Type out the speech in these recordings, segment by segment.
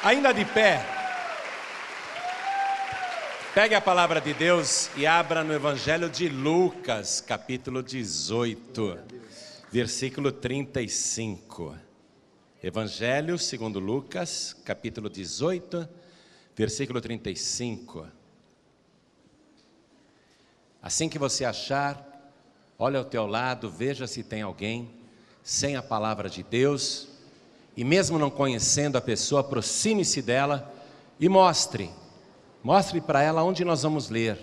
Ainda de pé. Pegue a palavra de Deus e abra no Evangelho de Lucas, capítulo 18, versículo 35. Evangelho segundo Lucas, capítulo 18, versículo 35. Assim que você achar, olha ao teu lado, veja se tem alguém sem a palavra de Deus e mesmo não conhecendo a pessoa, aproxime-se dela e mostre, mostre para ela onde nós vamos ler.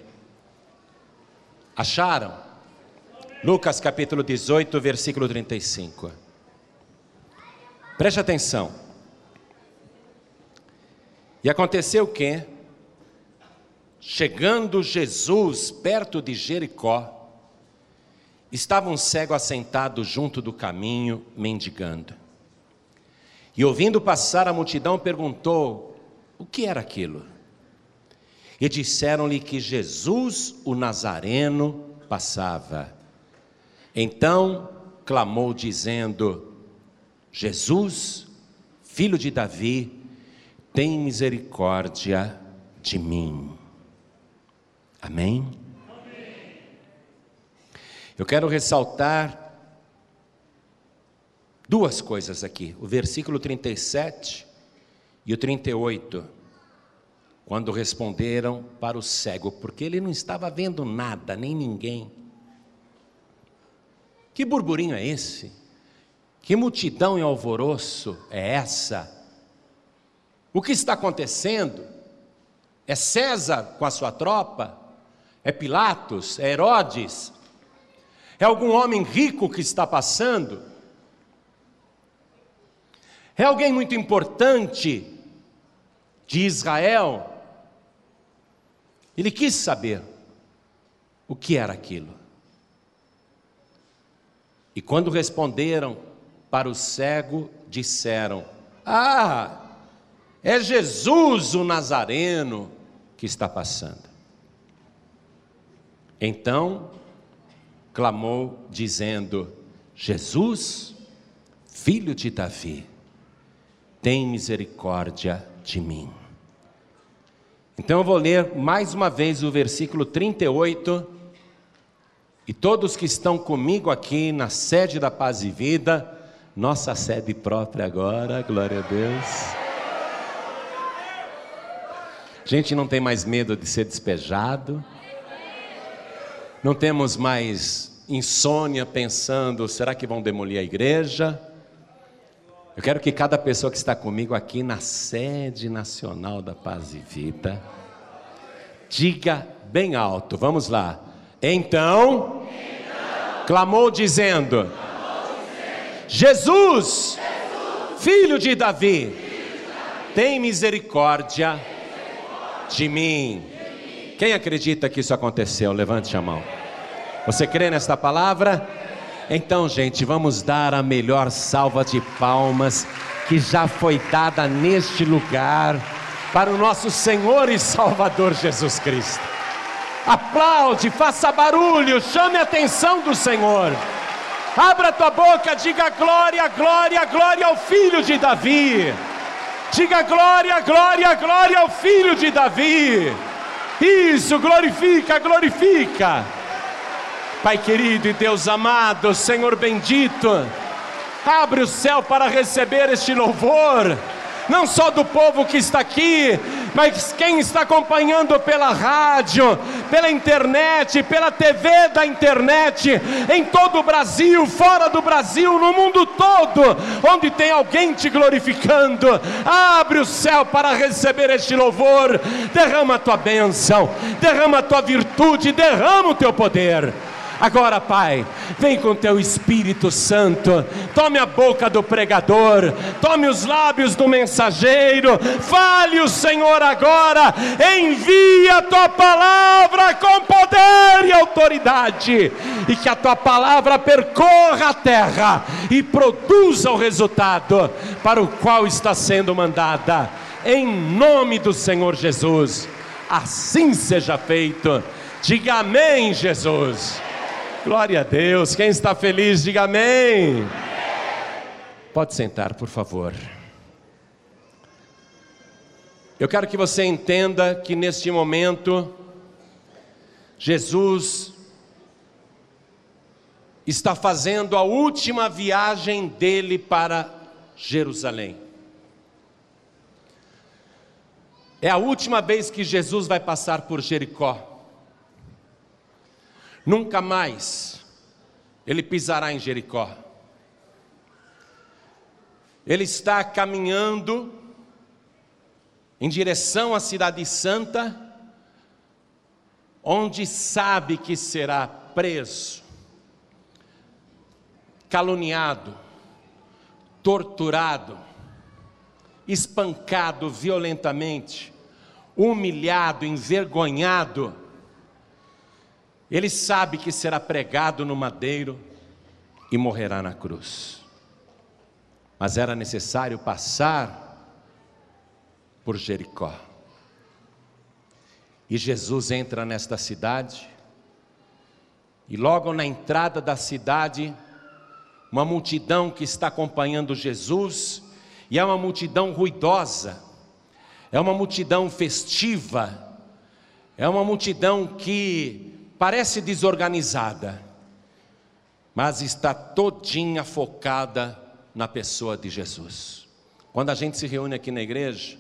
Acharam? Lucas capítulo 18, versículo 35. Preste atenção. E aconteceu que, chegando Jesus perto de Jericó, estava um cego assentado junto do caminho, mendigando. E ouvindo passar a multidão, perguntou: o que era aquilo? E disseram-lhe que Jesus, o Nazareno, passava. Então clamou, dizendo: Jesus, filho de Davi, tem misericórdia de mim. Amém? Amém. Eu quero ressaltar Duas coisas aqui, o versículo 37 e o 38, quando responderam para o cego, porque ele não estava vendo nada, nem ninguém. Que burburinho é esse? Que multidão e alvoroço é essa? O que está acontecendo? É César com a sua tropa? É Pilatos? É Herodes? É algum homem rico que está passando? É alguém muito importante de Israel. Ele quis saber o que era aquilo. E quando responderam para o cego, disseram: Ah, é Jesus o Nazareno que está passando. Então clamou, dizendo: Jesus, filho de Davi tem misericórdia de mim. Então eu vou ler mais uma vez o versículo 38. E todos que estão comigo aqui na sede da Paz e Vida, nossa sede própria agora, glória a Deus. A gente não tem mais medo de ser despejado, não temos mais insônia pensando: será que vão demolir a igreja? Eu quero que cada pessoa que está comigo aqui na sede nacional da Paz e Vida diga bem alto, vamos lá. Então, então clamou, dizendo, clamou dizendo: Jesus, Jesus filho, de Davi, filho de Davi, tem misericórdia, misericórdia de, mim. de mim. Quem acredita que isso aconteceu? Levante a mão. Você crê nesta palavra? Então, gente, vamos dar a melhor salva de palmas que já foi dada neste lugar para o nosso Senhor e Salvador Jesus Cristo. Aplaude, faça barulho, chame a atenção do Senhor. Abra tua boca, diga glória, glória, glória ao filho de Davi. Diga glória, glória, glória ao filho de Davi. Isso, glorifica, glorifica. Pai querido e Deus amado, Senhor bendito, abre o céu para receber este louvor, não só do povo que está aqui, mas quem está acompanhando pela rádio, pela internet, pela TV da internet, em todo o Brasil, fora do Brasil, no mundo todo, onde tem alguém te glorificando, abre o céu para receber este louvor, derrama a tua bênção, derrama a tua virtude, derrama o teu poder. Agora, Pai, vem com teu Espírito Santo, tome a boca do pregador, tome os lábios do mensageiro, fale o Senhor agora, envia a tua palavra com poder e autoridade, e que a tua palavra percorra a terra e produza o resultado para o qual está sendo mandada, em nome do Senhor Jesus. Assim seja feito. Diga amém, Jesus. Glória a Deus. Quem está feliz, diga amém. Pode sentar, por favor. Eu quero que você entenda que neste momento, Jesus está fazendo a última viagem dele para Jerusalém. É a última vez que Jesus vai passar por Jericó. Nunca mais ele pisará em Jericó. Ele está caminhando em direção à Cidade Santa, onde sabe que será preso, caluniado, torturado, espancado violentamente, humilhado, envergonhado. Ele sabe que será pregado no madeiro e morrerá na cruz. Mas era necessário passar por Jericó. E Jesus entra nesta cidade, e logo na entrada da cidade, uma multidão que está acompanhando Jesus, e é uma multidão ruidosa, é uma multidão festiva, é uma multidão que parece desorganizada, mas está todinha focada na pessoa de Jesus. Quando a gente se reúne aqui na igreja,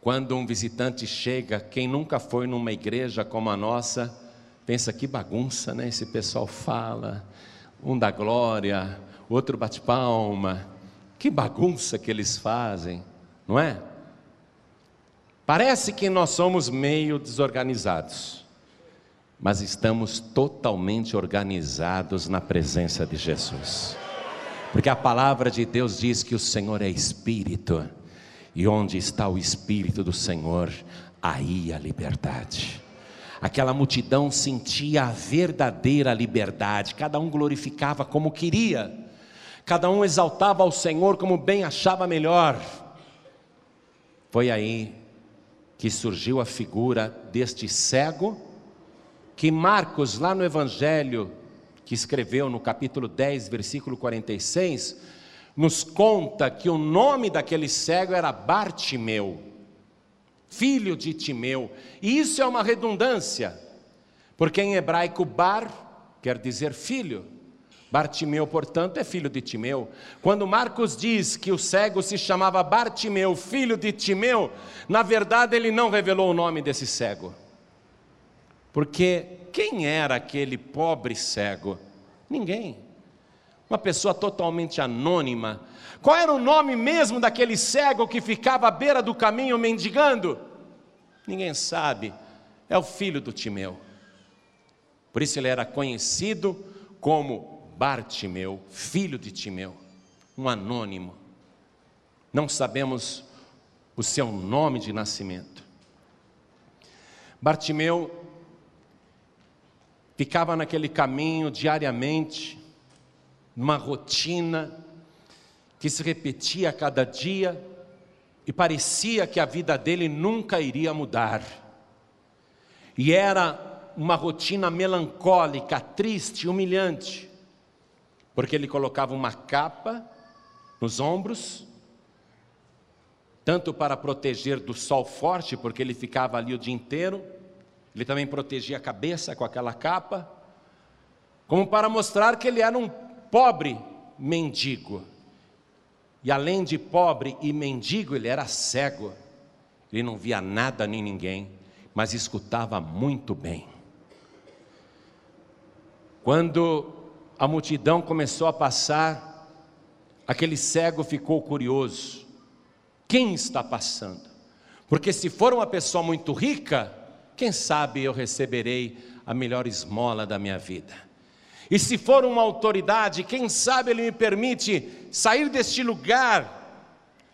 quando um visitante chega, quem nunca foi numa igreja como a nossa, pensa que bagunça, né? Esse pessoal fala, um dá glória, outro bate palma, que bagunça que eles fazem, não é? Parece que nós somos meio desorganizados, mas estamos totalmente organizados na presença de Jesus. Porque a palavra de Deus diz que o Senhor é Espírito, e onde está o Espírito do Senhor, aí a liberdade. Aquela multidão sentia a verdadeira liberdade, cada um glorificava como queria, cada um exaltava ao Senhor como bem achava melhor. Foi aí que surgiu a figura deste cego, que Marcos, lá no Evangelho, que escreveu no capítulo 10, versículo 46, nos conta que o nome daquele cego era Bartimeu, filho de Timeu. E isso é uma redundância, porque em hebraico bar quer dizer filho. Bartimeu, portanto, é filho de Timeu. Quando Marcos diz que o cego se chamava Bartimeu, filho de Timeu, na verdade ele não revelou o nome desse cego. Porque quem era aquele pobre cego? Ninguém uma pessoa totalmente anônima. Qual era o nome mesmo daquele cego que ficava à beira do caminho mendigando? Ninguém sabe. É o filho do Timeu. Por isso ele era conhecido como Bartimeu, filho de Timeu, um anônimo. Não sabemos o seu nome de nascimento. Bartimeu ficava naquele caminho diariamente, numa rotina que se repetia a cada dia e parecia que a vida dele nunca iria mudar. E era uma rotina melancólica, triste, humilhante, porque ele colocava uma capa nos ombros, tanto para proteger do sol forte, porque ele ficava ali o dia inteiro, ele também protegia a cabeça com aquela capa, como para mostrar que ele era um pobre mendigo. E além de pobre e mendigo, ele era cego. Ele não via nada nem ninguém, mas escutava muito bem. Quando a multidão começou a passar, aquele cego ficou curioso: quem está passando? Porque se for uma pessoa muito rica, quem sabe eu receberei a melhor esmola da minha vida. E se for uma autoridade, quem sabe ele me permite sair deste lugar,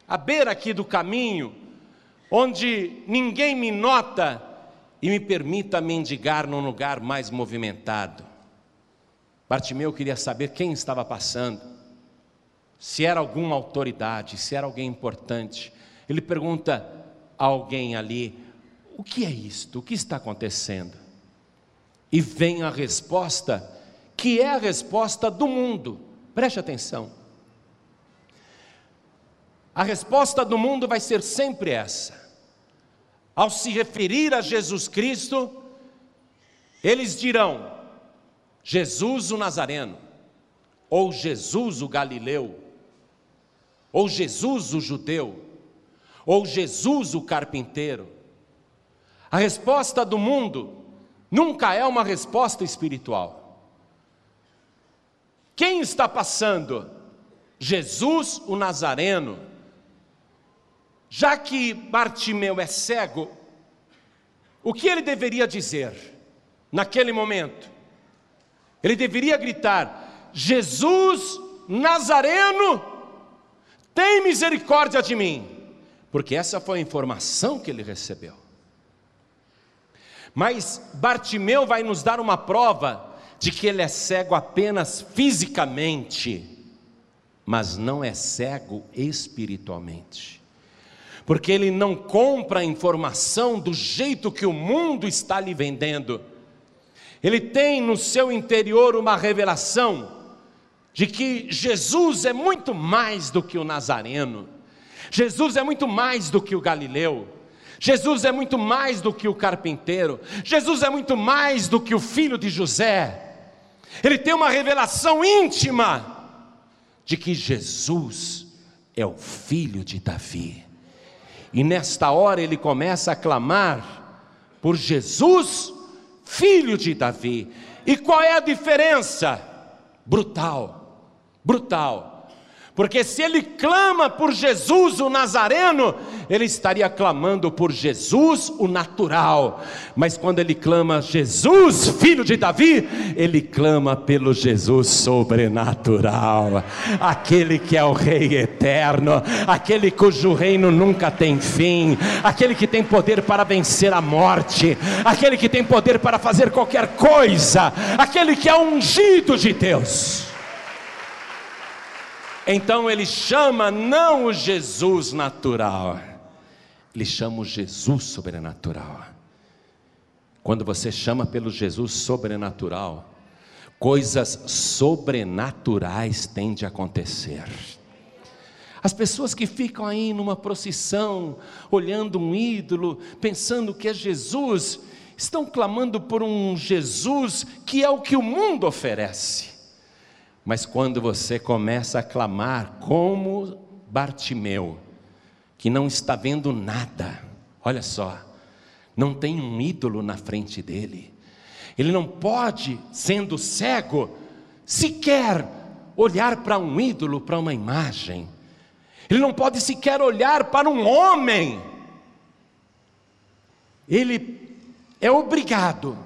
à beira aqui do caminho, onde ninguém me nota e me permita mendigar num lugar mais movimentado. Bartimeu queria saber quem estava passando, se era alguma autoridade, se era alguém importante. Ele pergunta a alguém ali: o que é isto? O que está acontecendo? E vem a resposta que é a resposta do mundo. Preste atenção. A resposta do mundo vai ser sempre essa. Ao se referir a Jesus Cristo, eles dirão: Jesus o Nazareno, ou Jesus o Galileu, ou Jesus o judeu, ou Jesus o carpinteiro. A resposta do mundo nunca é uma resposta espiritual. Quem está passando? Jesus o Nazareno. Já que Bartimeu é cego, o que ele deveria dizer naquele momento? Ele deveria gritar: Jesus Nazareno, tem misericórdia de mim, porque essa foi a informação que ele recebeu. Mas Bartimeu vai nos dar uma prova de que ele é cego apenas fisicamente, mas não é cego espiritualmente. Porque ele não compra a informação do jeito que o mundo está lhe vendendo. Ele tem no seu interior uma revelação de que Jesus é muito mais do que o Nazareno, Jesus é muito mais do que o Galileu. Jesus é muito mais do que o carpinteiro, Jesus é muito mais do que o filho de José. Ele tem uma revelação íntima de que Jesus é o filho de Davi. E nesta hora ele começa a clamar por Jesus, filho de Davi. E qual é a diferença? Brutal, brutal. Porque se ele clama por Jesus o Nazareno, ele estaria clamando por Jesus o natural. Mas quando ele clama Jesus, filho de Davi, ele clama pelo Jesus sobrenatural. Aquele que é o rei eterno, aquele cujo reino nunca tem fim, aquele que tem poder para vencer a morte, aquele que tem poder para fazer qualquer coisa, aquele que é ungido de Deus. Então ele chama não o Jesus natural, ele chama o Jesus sobrenatural. Quando você chama pelo Jesus sobrenatural, coisas sobrenaturais tendem a acontecer. As pessoas que ficam aí numa procissão, olhando um ídolo, pensando que é Jesus, estão clamando por um Jesus que é o que o mundo oferece. Mas quando você começa a clamar como Bartimeu, que não está vendo nada, olha só, não tem um ídolo na frente dele, ele não pode, sendo cego, sequer olhar para um ídolo, para uma imagem, ele não pode sequer olhar para um homem, ele é obrigado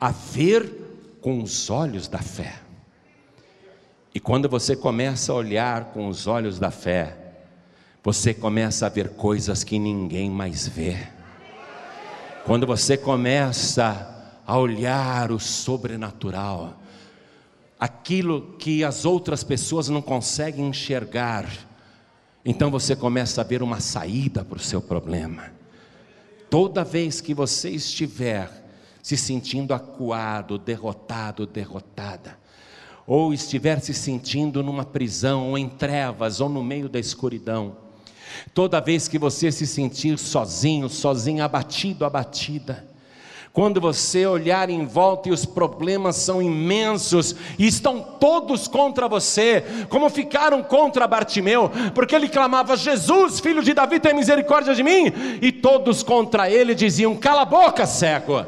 a ver com os olhos da fé. E quando você começa a olhar com os olhos da fé, você começa a ver coisas que ninguém mais vê. Quando você começa a olhar o sobrenatural, aquilo que as outras pessoas não conseguem enxergar, então você começa a ver uma saída para o seu problema. Toda vez que você estiver se sentindo acuado, derrotado, derrotada, ou estiver se sentindo numa prisão, ou em trevas, ou no meio da escuridão, toda vez que você se sentir sozinho, sozinho, abatido, abatida, quando você olhar em volta e os problemas são imensos e estão todos contra você, como ficaram contra Bartimeu, porque ele clamava: Jesus, filho de Davi, tem misericórdia de mim, e todos contra ele diziam: Cala a boca, cego.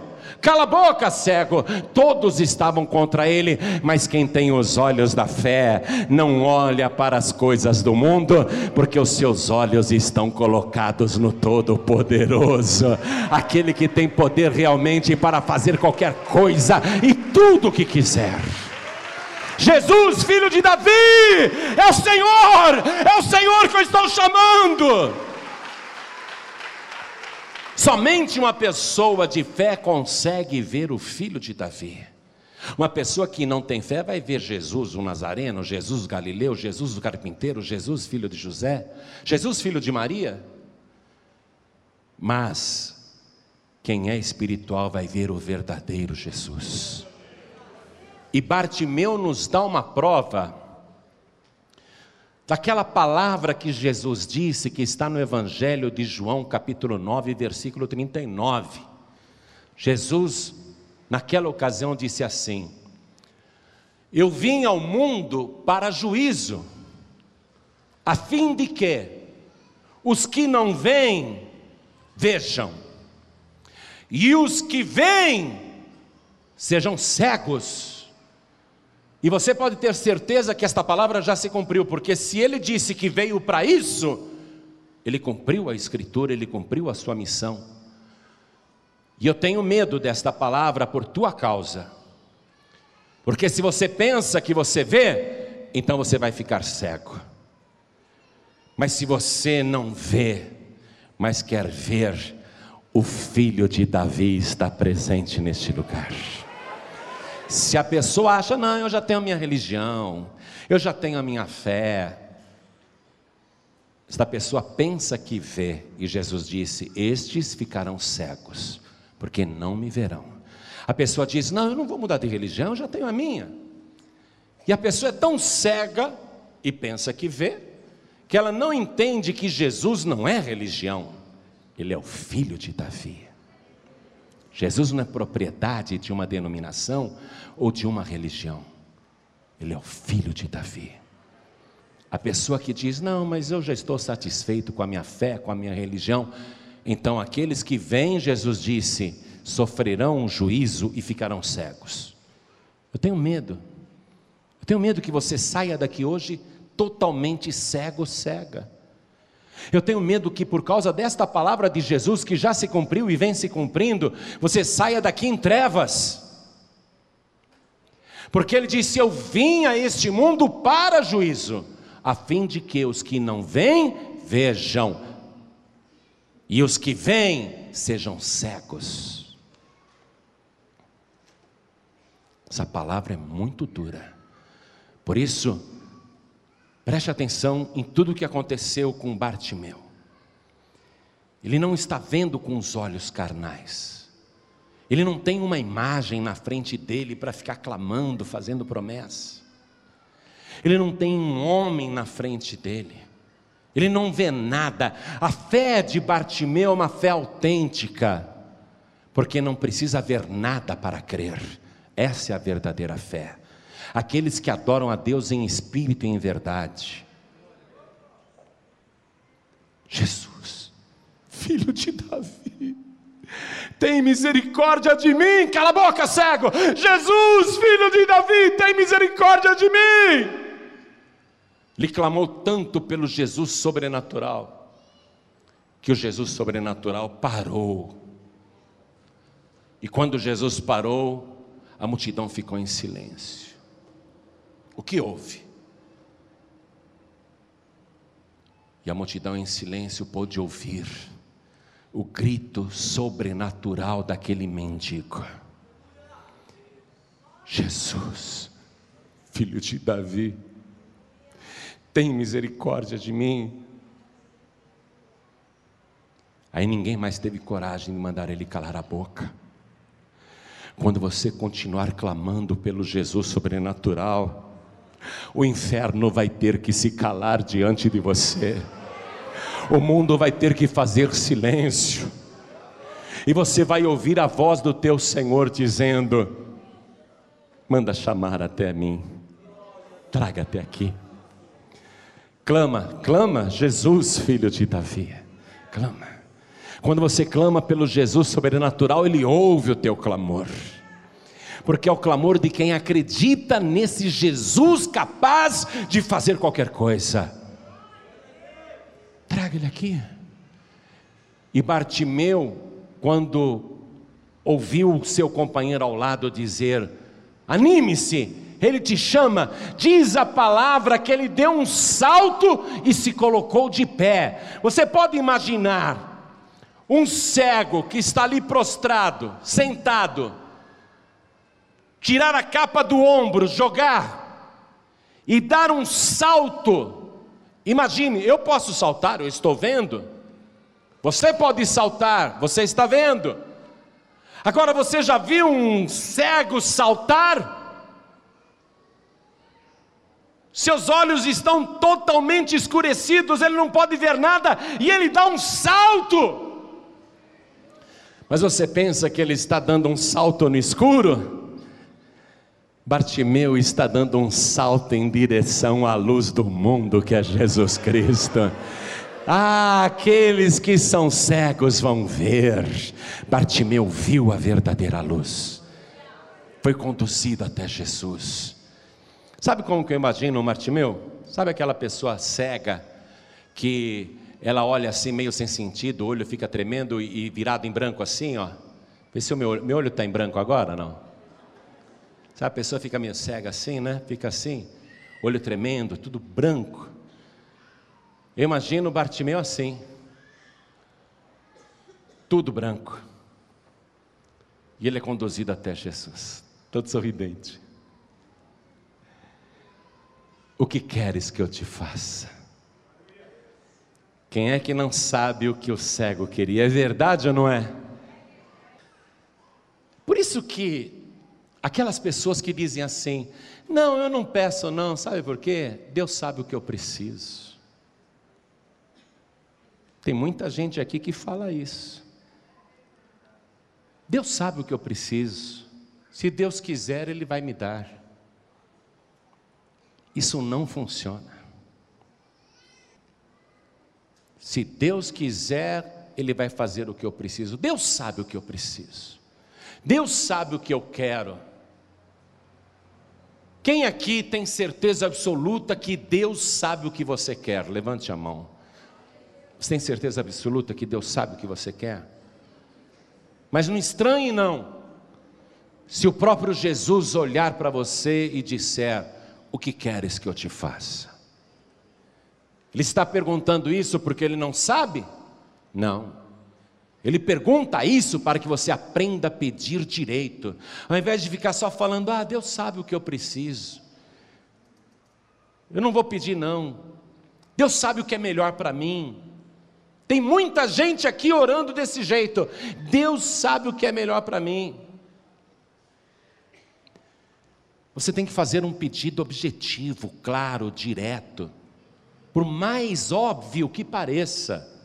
Cala a boca, cego. Todos estavam contra ele, mas quem tem os olhos da fé não olha para as coisas do mundo, porque os seus olhos estão colocados no Todo-Poderoso, aquele que tem poder realmente para fazer qualquer coisa e tudo o que quiser. Jesus, filho de Davi, é o Senhor, é o Senhor que eu estou chamando. Somente uma pessoa de fé consegue ver o filho de Davi. Uma pessoa que não tem fé vai ver Jesus o Nazareno, Jesus Galileu, Jesus o carpinteiro, Jesus filho de José, Jesus filho de Maria. Mas quem é espiritual vai ver o verdadeiro Jesus. E Bartimeu nos dá uma prova daquela palavra que Jesus disse, que está no Evangelho de João, capítulo 9, versículo 39. Jesus, naquela ocasião, disse assim: Eu vim ao mundo para juízo, a fim de que os que não veem, vejam, e os que veem, sejam cegos. E você pode ter certeza que esta palavra já se cumpriu, porque se ele disse que veio para isso, ele cumpriu a Escritura, ele cumpriu a sua missão. E eu tenho medo desta palavra por tua causa, porque se você pensa que você vê, então você vai ficar cego. Mas se você não vê, mas quer ver, o filho de Davi está presente neste lugar. Se a pessoa acha, não, eu já tenho a minha religião, eu já tenho a minha fé. Esta pessoa pensa que vê, e Jesus disse: Estes ficarão cegos, porque não me verão. A pessoa diz: Não, eu não vou mudar de religião, eu já tenho a minha. E a pessoa é tão cega e pensa que vê, que ela não entende que Jesus não é religião, ele é o filho de Davi. Jesus não é propriedade de uma denominação ou de uma religião. Ele é o filho de Davi. A pessoa que diz: Não, mas eu já estou satisfeito com a minha fé, com a minha religião. Então, aqueles que vêm, Jesus disse, sofrerão um juízo e ficarão cegos. Eu tenho medo. Eu tenho medo que você saia daqui hoje totalmente cego, cega. Eu tenho medo que por causa desta palavra de Jesus que já se cumpriu e vem se cumprindo, você saia daqui em trevas. Porque ele disse: Eu vim a este mundo para juízo, a fim de que os que não vêm vejam, e os que vêm sejam cegos. Essa palavra é muito dura. Por isso, Preste atenção em tudo o que aconteceu com Bartimeu. Ele não está vendo com os olhos carnais. Ele não tem uma imagem na frente dele para ficar clamando, fazendo promessa. Ele não tem um homem na frente dele. Ele não vê nada. A fé de Bartimeu é uma fé autêntica, porque não precisa ver nada para crer. Essa é a verdadeira fé aqueles que adoram a Deus em espírito e em verdade. Jesus, filho de Davi, tem misericórdia de mim, cala a boca, cego. Jesus, filho de Davi, tem misericórdia de mim. Ele clamou tanto pelo Jesus sobrenatural, que o Jesus sobrenatural parou. E quando Jesus parou, a multidão ficou em silêncio. O que houve? E a multidão em silêncio pôde ouvir o grito sobrenatural daquele mendigo. Jesus, filho de Davi, tem misericórdia de mim. Aí ninguém mais teve coragem de mandar ele calar a boca. Quando você continuar clamando pelo Jesus sobrenatural, o inferno vai ter que se calar diante de você, o mundo vai ter que fazer silêncio, e você vai ouvir a voz do teu Senhor dizendo: manda chamar até mim, traga até aqui. Clama, clama, Jesus, filho de Davi, clama. Quando você clama pelo Jesus sobrenatural, Ele ouve o teu clamor porque é o clamor de quem acredita nesse Jesus capaz de fazer qualquer coisa. Traga ele aqui. E Bartimeu, quando ouviu o seu companheiro ao lado dizer: Anime-se, ele te chama, diz a palavra que ele deu um salto e se colocou de pé. Você pode imaginar um cego que está ali prostrado, sentado, tirar a capa do ombro, jogar e dar um salto. Imagine, eu posso saltar, eu estou vendo. Você pode saltar, você está vendo. Agora você já viu um cego saltar? seus olhos estão totalmente escurecidos, ele não pode ver nada e ele dá um salto. Mas você pensa que ele está dando um salto no escuro? Bartimeu está dando um salto em direção à luz do mundo que é Jesus Cristo. Ah, aqueles que são cegos vão ver. Bartimeu viu a verdadeira luz. Foi conduzido até Jesus. Sabe como que eu imagino o Bartimeu? Sabe aquela pessoa cega que ela olha assim meio sem sentido, o olho fica tremendo e virado em branco assim, ó. Vê se o meu, meu olho está em branco agora, não? Sabe, a pessoa fica meio cega assim, né? Fica assim, olho tremendo, tudo branco. Eu imagino Bartimeu assim, tudo branco. E ele é conduzido até Jesus, todo sorridente. O que queres que eu te faça? Quem é que não sabe o que o cego queria? É verdade ou não é? Por isso que aquelas pessoas que dizem assim: "Não, eu não peço não", sabe por quê? Deus sabe o que eu preciso. Tem muita gente aqui que fala isso. Deus sabe o que eu preciso. Se Deus quiser, Ele vai me dar. Isso não funciona. Se Deus quiser, Ele vai fazer o que eu preciso. Deus sabe o que eu preciso. Deus sabe o que eu quero. Quem aqui tem certeza absoluta que Deus sabe o que você quer? Levante a mão. Você tem certeza absoluta que Deus sabe o que você quer? Mas não estranhe, não. Se o próprio Jesus olhar para você e disser: O que queres que eu te faça? Ele está perguntando isso porque ele não sabe? Não. Ele pergunta isso para que você aprenda a pedir direito, ao invés de ficar só falando: Ah, Deus sabe o que eu preciso. Eu não vou pedir, não. Deus sabe o que é melhor para mim. Tem muita gente aqui orando desse jeito. Deus sabe o que é melhor para mim. Você tem que fazer um pedido objetivo, claro, direto, por mais óbvio que pareça,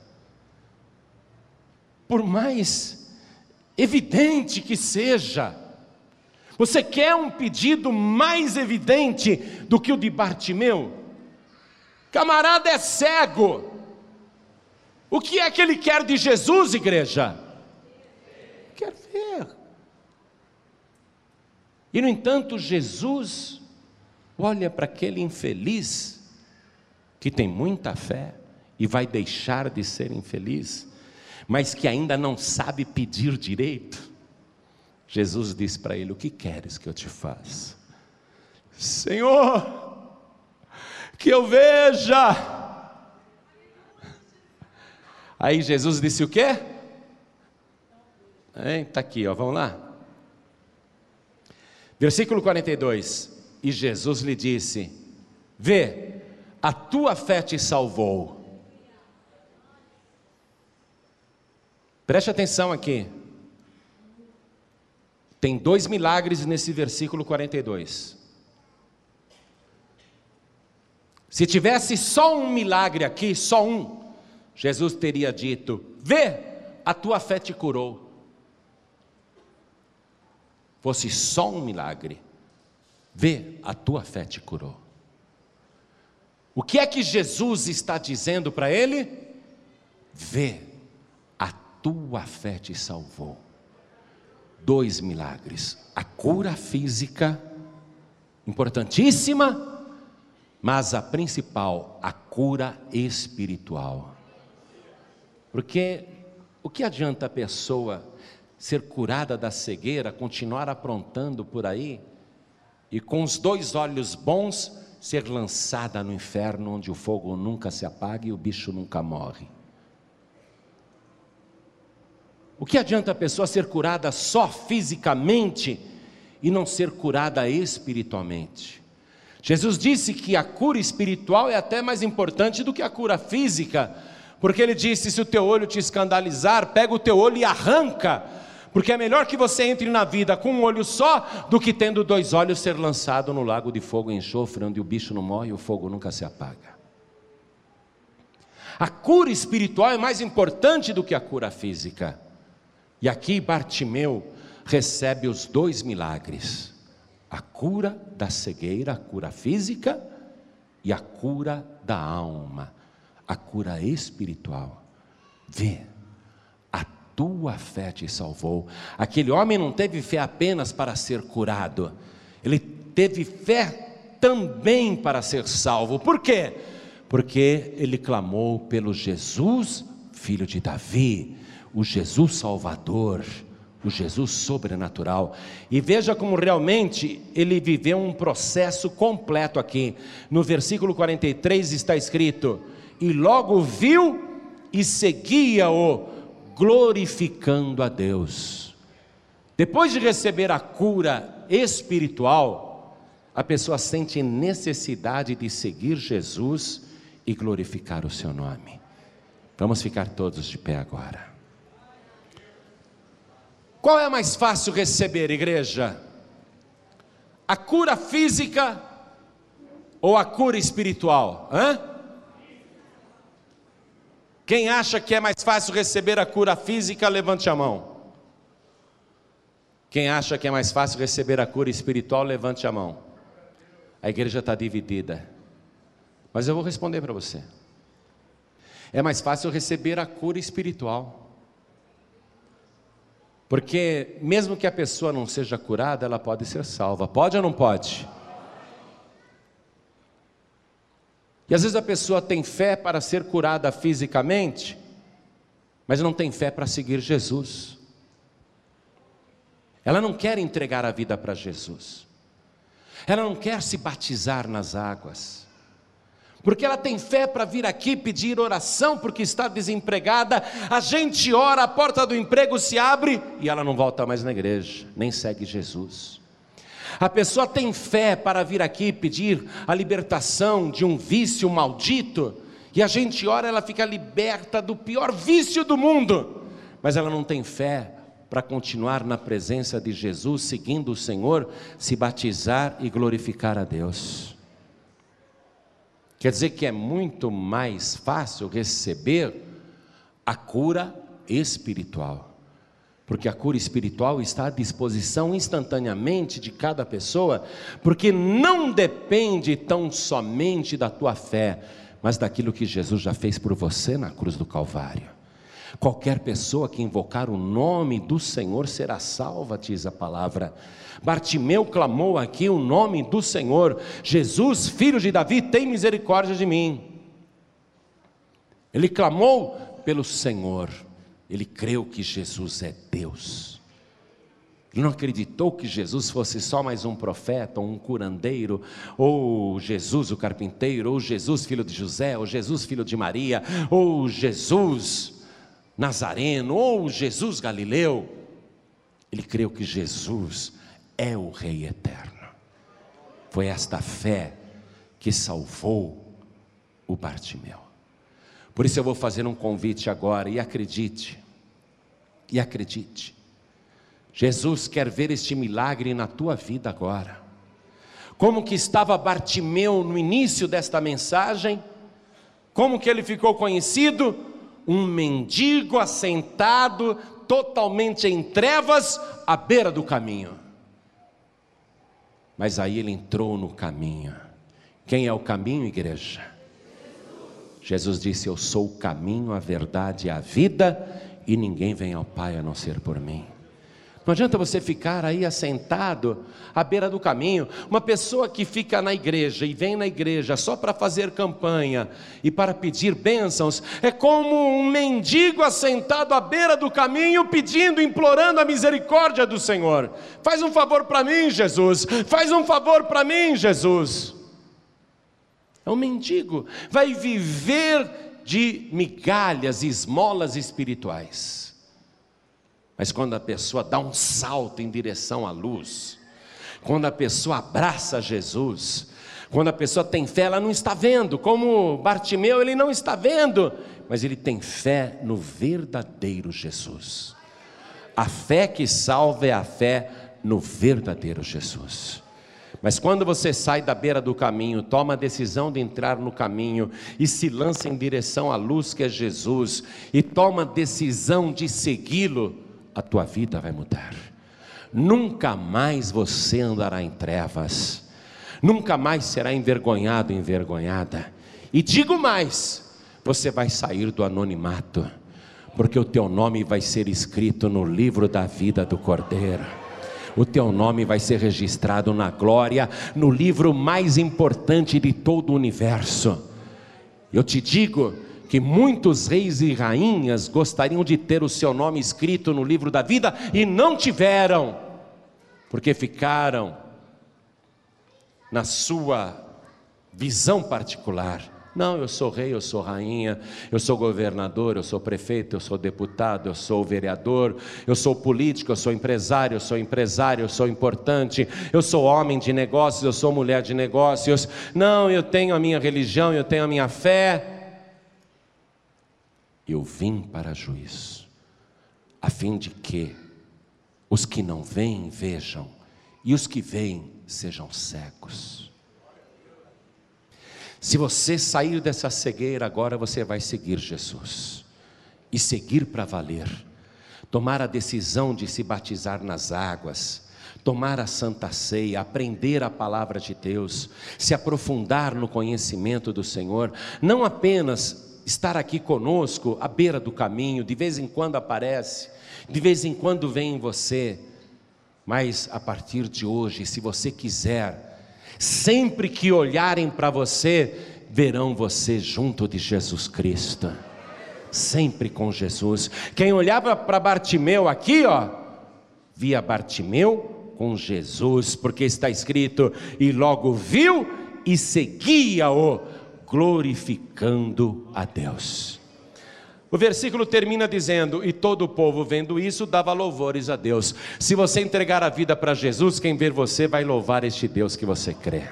por mais evidente que seja. Você quer um pedido mais evidente do que o de Bartimeu? Camarada é cego, o que é que ele quer de Jesus, igreja? Quer ver. E no entanto, Jesus olha para aquele infeliz que tem muita fé e vai deixar de ser infeliz, mas que ainda não sabe pedir direito. Jesus diz para ele: O que queres que eu te faça? Senhor, que eu veja Aí Jesus disse o quê? Está aqui, ó, vamos lá. Versículo 42. E Jesus lhe disse: Vê, a tua fé te salvou. Preste atenção aqui. Tem dois milagres nesse versículo 42. Se tivesse só um milagre aqui, só um, Jesus teria dito: Vê, a tua fé te curou. Fosse só um milagre, vê, a tua fé te curou. O que é que Jesus está dizendo para ele? Vê, tua fé te salvou. Dois milagres: a cura física, importantíssima, mas a principal, a cura espiritual. Porque o que adianta a pessoa ser curada da cegueira, continuar aprontando por aí, e com os dois olhos bons ser lançada no inferno onde o fogo nunca se apaga e o bicho nunca morre? O que adianta a pessoa ser curada só fisicamente e não ser curada espiritualmente? Jesus disse que a cura espiritual é até mais importante do que a cura física porque ele disse: se o teu olho te escandalizar, pega o teu olho e arranca, Porque é melhor que você entre na vida com um olho só do que tendo dois olhos ser lançado no lago de fogo e enxofre, onde o bicho não morre e o fogo nunca se apaga. A cura espiritual é mais importante do que a cura física. E aqui Bartimeu recebe os dois milagres: a cura da cegueira, a cura física, e a cura da alma, a cura espiritual. Vê, tua fé te salvou. Aquele homem não teve fé apenas para ser curado, ele teve fé também para ser salvo. Por quê? Porque ele clamou pelo Jesus, filho de Davi, o Jesus Salvador, o Jesus sobrenatural. E veja como realmente ele viveu um processo completo aqui. No versículo 43 está escrito: E logo viu e seguia-o glorificando a Deus. Depois de receber a cura espiritual, a pessoa sente necessidade de seguir Jesus e glorificar o seu nome. Vamos ficar todos de pé agora. Qual é mais fácil receber, igreja? A cura física ou a cura espiritual? Hã? Quem acha que é mais fácil receber a cura física, levante a mão. Quem acha que é mais fácil receber a cura espiritual, levante a mão. A igreja está dividida. Mas eu vou responder para você. É mais fácil receber a cura espiritual. Porque, mesmo que a pessoa não seja curada, ela pode ser salva. Pode ou não pode? E às vezes a pessoa tem fé para ser curada fisicamente, mas não tem fé para seguir Jesus. Ela não quer entregar a vida para Jesus. Ela não quer se batizar nas águas. Porque ela tem fé para vir aqui pedir oração porque está desempregada. A gente ora, a porta do emprego se abre e ela não volta mais na igreja, nem segue Jesus. A pessoa tem fé para vir aqui pedir a libertação de um vício maldito, e a gente ora, ela fica liberta do pior vício do mundo, mas ela não tem fé para continuar na presença de Jesus, seguindo o Senhor, se batizar e glorificar a Deus. Quer dizer que é muito mais fácil receber a cura espiritual porque a cura espiritual está à disposição instantaneamente de cada pessoa, porque não depende tão somente da tua fé, mas daquilo que Jesus já fez por você na cruz do Calvário. Qualquer pessoa que invocar o nome do Senhor será salva, diz a palavra. Bartimeu clamou aqui o nome do Senhor: Jesus, filho de Davi, tem misericórdia de mim. Ele clamou pelo Senhor. Ele creu que Jesus é Deus. Ele não acreditou que Jesus fosse só mais um profeta, ou um curandeiro, ou Jesus o carpinteiro, ou Jesus filho de José, ou Jesus filho de Maria, ou Jesus Nazareno, ou Jesus Galileu. Ele creu que Jesus é o Rei eterno. Foi esta fé que salvou o Bartimeu. Por isso eu vou fazer um convite agora, e acredite, e acredite. Jesus quer ver este milagre na tua vida agora. Como que estava Bartimeu no início desta mensagem? Como que ele ficou conhecido? Um mendigo assentado, totalmente em trevas, à beira do caminho. Mas aí ele entrou no caminho. Quem é o caminho, igreja? Jesus disse: Eu sou o caminho, a verdade e a vida, e ninguém vem ao Pai a não ser por mim. Não adianta você ficar aí assentado à beira do caminho. Uma pessoa que fica na igreja e vem na igreja só para fazer campanha e para pedir bênçãos, é como um mendigo assentado à beira do caminho pedindo, implorando a misericórdia do Senhor. Faz um favor para mim, Jesus. Faz um favor para mim, Jesus. É um mendigo, vai viver de migalhas esmolas espirituais. Mas quando a pessoa dá um salto em direção à luz, quando a pessoa abraça Jesus, quando a pessoa tem fé, ela não está vendo, como Bartimeu, ele não está vendo, mas ele tem fé no verdadeiro Jesus. A fé que salva é a fé no verdadeiro Jesus. Mas quando você sai da beira do caminho, toma a decisão de entrar no caminho e se lança em direção à luz que é Jesus, e toma a decisão de segui-lo, a tua vida vai mudar. Nunca mais você andará em trevas, nunca mais será envergonhado, envergonhada. E digo mais: você vai sair do anonimato, porque o teu nome vai ser escrito no livro da vida do Cordeiro o teu nome vai ser registrado na glória, no livro mais importante de todo o universo. Eu te digo que muitos reis e rainhas gostariam de ter o seu nome escrito no livro da vida e não tiveram, porque ficaram na sua visão particular não, eu sou rei, eu sou rainha, eu sou governador, eu sou prefeito, eu sou deputado, eu sou vereador, eu sou político, eu sou empresário, eu sou empresário, eu sou importante, eu sou homem de negócios, eu sou mulher de negócios. Não, eu tenho a minha religião, eu tenho a minha fé. Eu vim para juízo, a fim de que os que não veem vejam, e os que veem sejam cegos. Se você sair dessa cegueira agora, você vai seguir Jesus e seguir para valer. Tomar a decisão de se batizar nas águas, tomar a santa ceia, aprender a palavra de Deus, se aprofundar no conhecimento do Senhor, não apenas estar aqui conosco à beira do caminho, de vez em quando aparece, de vez em quando vem em você, mas a partir de hoje, se você quiser, Sempre que olharem para você, verão você junto de Jesus Cristo. Sempre com Jesus. Quem olhava para Bartimeu aqui, ó, via Bartimeu com Jesus, porque está escrito: e logo viu e seguia-o, glorificando a Deus. O versículo termina dizendo: E todo o povo vendo isso dava louvores a Deus. Se você entregar a vida para Jesus, quem ver você vai louvar este Deus que você crê.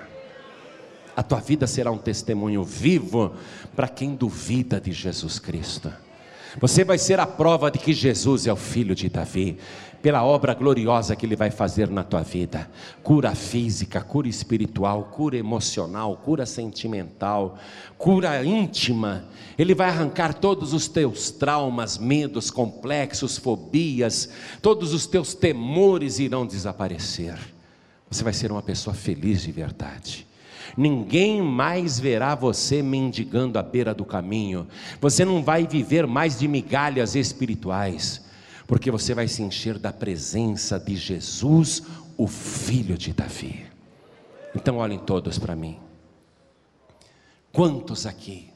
A tua vida será um testemunho vivo para quem duvida de Jesus Cristo. Você vai ser a prova de que Jesus é o filho de Davi pela obra gloriosa que Ele vai fazer na tua vida cura física, cura espiritual, cura emocional, cura sentimental, cura íntima. Ele vai arrancar todos os teus traumas, medos, complexos, fobias, todos os teus temores irão desaparecer. Você vai ser uma pessoa feliz de verdade. Ninguém mais verá você mendigando à beira do caminho. Você não vai viver mais de migalhas espirituais porque você vai se encher da presença de Jesus, o filho de Davi. Então olhem todos para mim. Quantos aqui,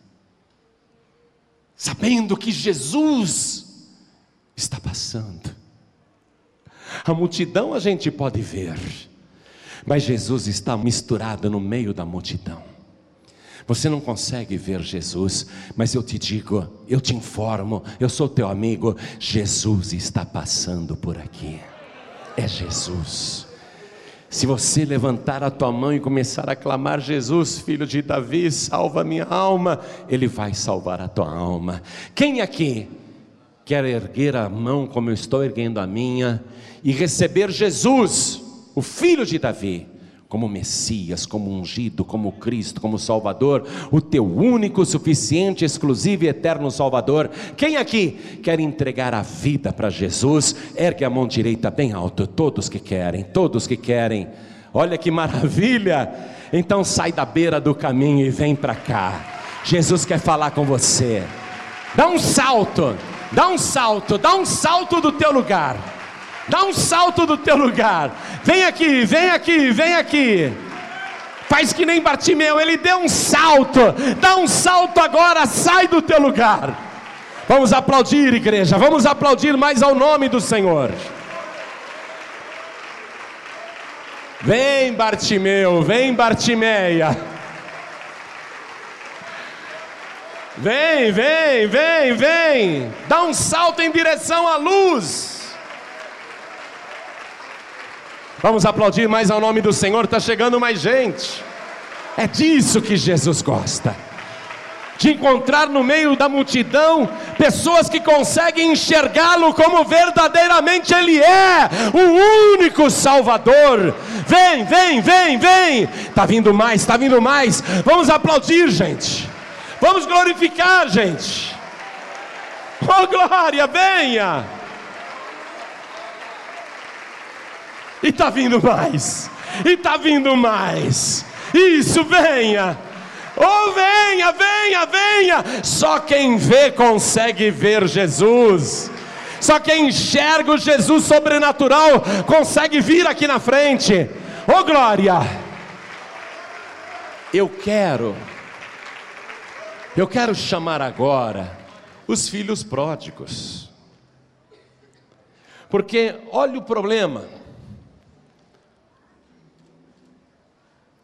sabendo que Jesus está passando, a multidão a gente pode ver, mas Jesus está misturado no meio da multidão. Você não consegue ver Jesus, mas eu te digo, eu te informo, eu sou teu amigo, Jesus está passando por aqui. É Jesus. Se você levantar a tua mão e começar a clamar, Jesus, filho de Davi, salva minha alma, Ele vai salvar a tua alma. Quem aqui quer erguer a mão como eu estou erguendo a minha e receber Jesus, o filho de Davi? Como Messias, como ungido, como Cristo, como Salvador, o teu único, suficiente, exclusivo e eterno Salvador. Quem aqui quer entregar a vida para Jesus? Ergue a mão direita bem alto, todos que querem, todos que querem. Olha que maravilha! Então sai da beira do caminho e vem para cá. Jesus quer falar com você. Dá um salto, dá um salto, dá um salto do teu lugar. Dá um salto do teu lugar. Vem aqui, vem aqui, vem aqui. Faz que nem Bartimeu, ele deu um salto. Dá um salto agora, sai do teu lugar. Vamos aplaudir, igreja. Vamos aplaudir mais ao nome do Senhor. Vem, Bartimeu, vem, Bartimeia. Vem, vem, vem, vem. Dá um salto em direção à luz. Vamos aplaudir mais ao nome do Senhor, está chegando mais gente. É disso que Jesus gosta. de encontrar no meio da multidão pessoas que conseguem enxergá-lo como verdadeiramente Ele é, o único Salvador. Vem, vem, vem, vem. Está vindo mais, está vindo mais. Vamos aplaudir, gente. Vamos glorificar, gente. Oh glória, venha. E está vindo mais. E está vindo mais. Isso, venha. Oh, venha, venha, venha. Só quem vê consegue ver Jesus. Só quem enxerga o Jesus sobrenatural consegue vir aqui na frente. Oh, glória. Eu quero, eu quero chamar agora os filhos pródigos. Porque olha o problema.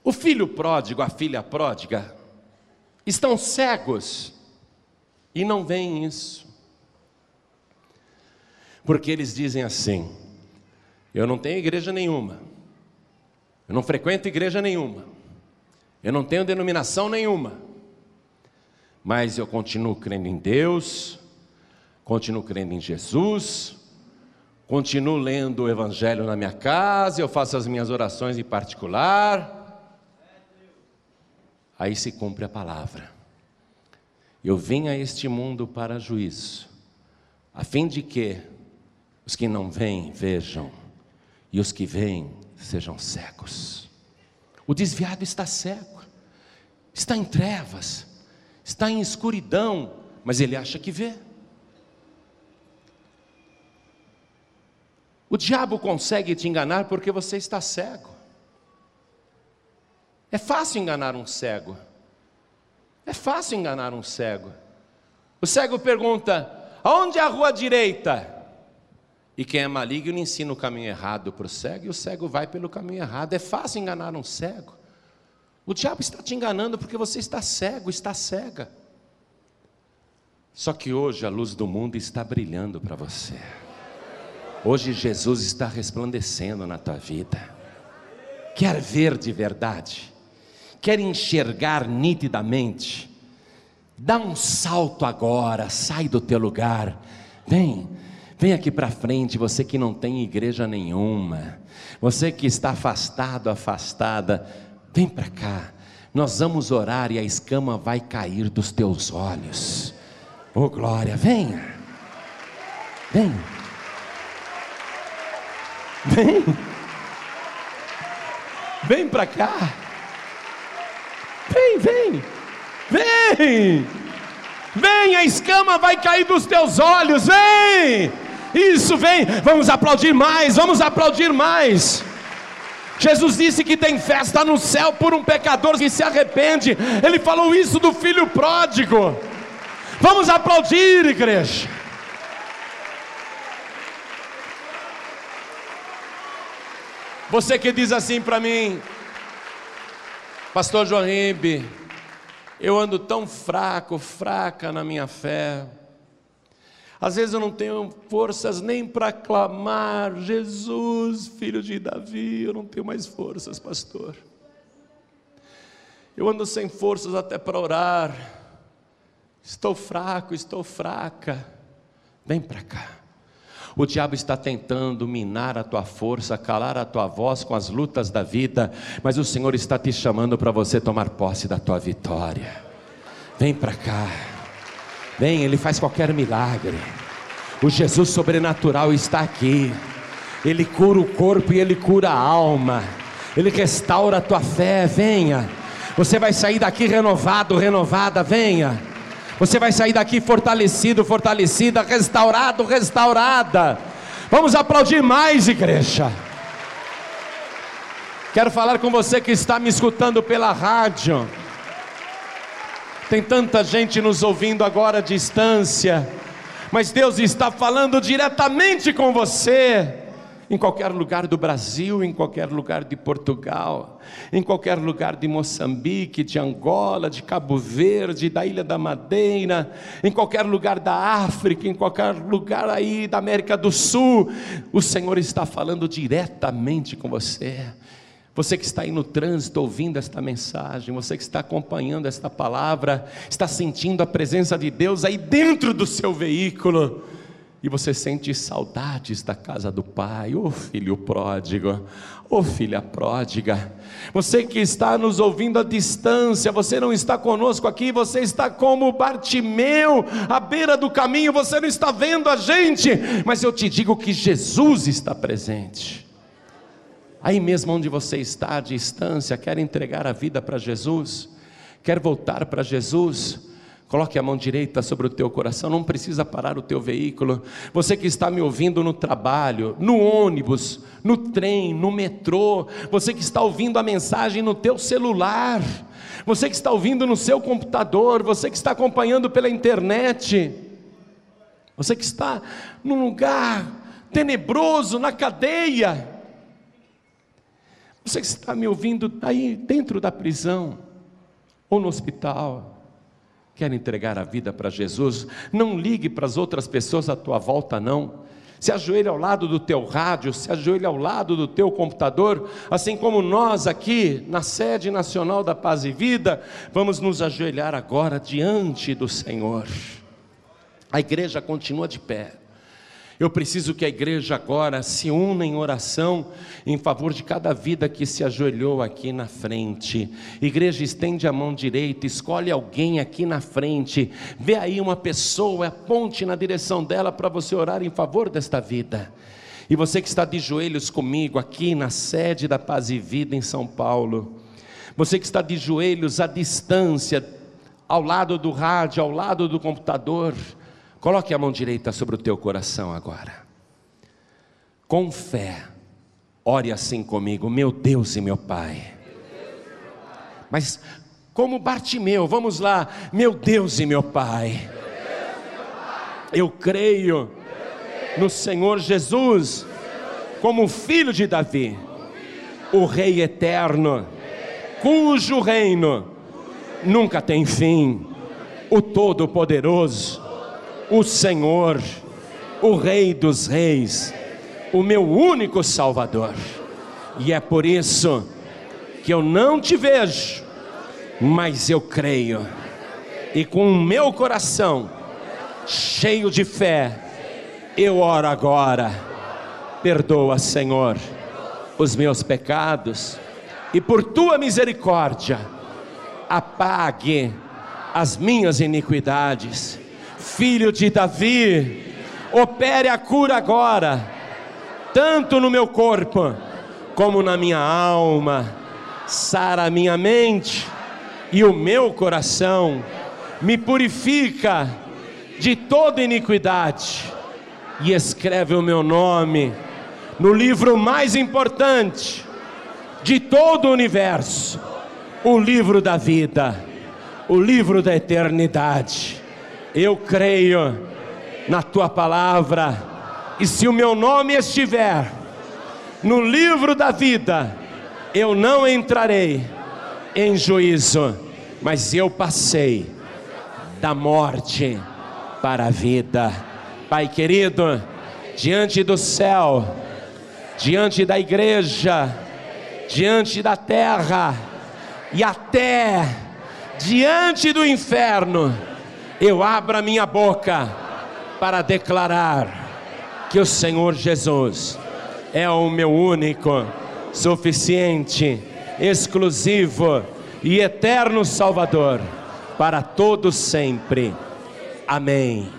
O filho pródigo, a filha pródiga, estão cegos e não veem isso. Porque eles dizem assim: eu não tenho igreja nenhuma, eu não frequento igreja nenhuma, eu não tenho denominação nenhuma, mas eu continuo crendo em Deus, continuo crendo em Jesus, continuo lendo o Evangelho na minha casa, eu faço as minhas orações em particular aí se cumpre a palavra. Eu vim a este mundo para juízo, a fim de que os que não vêm vejam e os que vêm sejam cegos. O desviado está cego, está em trevas, está em escuridão, mas ele acha que vê. O diabo consegue te enganar porque você está cego. É fácil enganar um cego. É fácil enganar um cego. O cego pergunta: aonde é a rua direita? E quem é maligno ensina o caminho errado para o cego, e o cego vai pelo caminho errado. É fácil enganar um cego. O diabo está te enganando porque você está cego, está cega. Só que hoje a luz do mundo está brilhando para você. Hoje Jesus está resplandecendo na tua vida. Quer ver de verdade? Quer enxergar nitidamente, dá um salto agora, sai do teu lugar, vem, vem aqui para frente, você que não tem igreja nenhuma, você que está afastado, afastada, vem para cá, nós vamos orar e a escama vai cair dos teus olhos, oh glória, venha, vem, vem, vem para cá. Vem, vem, vem, vem, a escama vai cair dos teus olhos, vem, isso, vem, vamos aplaudir mais, vamos aplaudir mais. Jesus disse que tem festa no céu por um pecador que se arrepende, ele falou isso do filho pródigo. Vamos aplaudir, igreja. Você que diz assim para mim, Pastor Jorimbe, eu ando tão fraco, fraca na minha fé. Às vezes eu não tenho forças nem para clamar, Jesus, filho de Davi, eu não tenho mais forças, pastor. Eu ando sem forças até para orar. Estou fraco, estou fraca. Vem para cá. O diabo está tentando minar a tua força, calar a tua voz com as lutas da vida, mas o Senhor está te chamando para você tomar posse da tua vitória. Vem para cá. Vem, ele faz qualquer milagre. O Jesus sobrenatural está aqui. Ele cura o corpo e ele cura a alma. Ele restaura a tua fé. Venha. Você vai sair daqui renovado, renovada. Venha. Você vai sair daqui fortalecido, fortalecida, restaurado, restaurada. Vamos aplaudir mais, igreja. Quero falar com você que está me escutando pela rádio. Tem tanta gente nos ouvindo agora à distância, mas Deus está falando diretamente com você em qualquer lugar do Brasil, em qualquer lugar de Portugal, em qualquer lugar de Moçambique, de Angola, de Cabo Verde, da Ilha da Madeira, em qualquer lugar da África, em qualquer lugar aí da América do Sul, o Senhor está falando diretamente com você. Você que está aí no trânsito ouvindo esta mensagem, você que está acompanhando esta palavra, está sentindo a presença de Deus aí dentro do seu veículo, e você sente saudades da casa do pai, ô oh, filho pródigo, ô oh, filha pródiga, você que está nos ouvindo à distância, você não está conosco aqui, você está como Bartimeu, à beira do caminho, você não está vendo a gente, mas eu te digo que Jesus está presente. Aí mesmo onde você está, à distância, quer entregar a vida para Jesus, quer voltar para Jesus, Coloque a mão direita sobre o teu coração, não precisa parar o teu veículo. Você que está me ouvindo no trabalho, no ônibus, no trem, no metrô, você que está ouvindo a mensagem no teu celular, você que está ouvindo no seu computador, você que está acompanhando pela internet, você que está num lugar tenebroso, na cadeia, você que está me ouvindo aí dentro da prisão ou no hospital, quer entregar a vida para Jesus, não ligue para as outras pessoas à tua volta, não. Se ajoelhe ao lado do teu rádio, se ajoelhe ao lado do teu computador, assim como nós aqui na sede nacional da Paz e Vida, vamos nos ajoelhar agora diante do Senhor. A igreja continua de pé. Eu preciso que a igreja agora se una em oração em favor de cada vida que se ajoelhou aqui na frente. Igreja, estende a mão direita, escolhe alguém aqui na frente, vê aí uma pessoa, aponte na direção dela para você orar em favor desta vida. E você que está de joelhos comigo aqui na sede da Paz e Vida em São Paulo, você que está de joelhos à distância, ao lado do rádio, ao lado do computador, Coloque a mão direita sobre o teu coração agora. Com fé, ore assim comigo, meu Deus e meu Pai. Mas como Bartimeu, vamos lá, meu Deus e meu Pai. Eu creio no Senhor Jesus como filho de Davi, o Rei eterno, cujo reino nunca tem fim, o Todo-Poderoso o Senhor, o Rei dos Reis, o meu único Salvador. E é por isso que eu não te vejo, mas eu creio, e com o meu coração cheio de fé, eu oro agora. Perdoa, Senhor, os meus pecados, e por tua misericórdia, apague as minhas iniquidades filho de Davi, opere a cura agora, tanto no meu corpo como na minha alma, sara a minha mente e o meu coração, me purifica de toda iniquidade e escreve o meu nome no livro mais importante de todo o universo, o livro da vida, o livro da eternidade. Eu creio na tua palavra, e se o meu nome estiver no livro da vida, eu não entrarei em juízo, mas eu passei da morte para a vida. Pai querido, diante do céu, diante da igreja, diante da terra e até diante do inferno, eu abro a minha boca para declarar que o Senhor Jesus é o meu único, suficiente, exclusivo e eterno Salvador para todos sempre. Amém.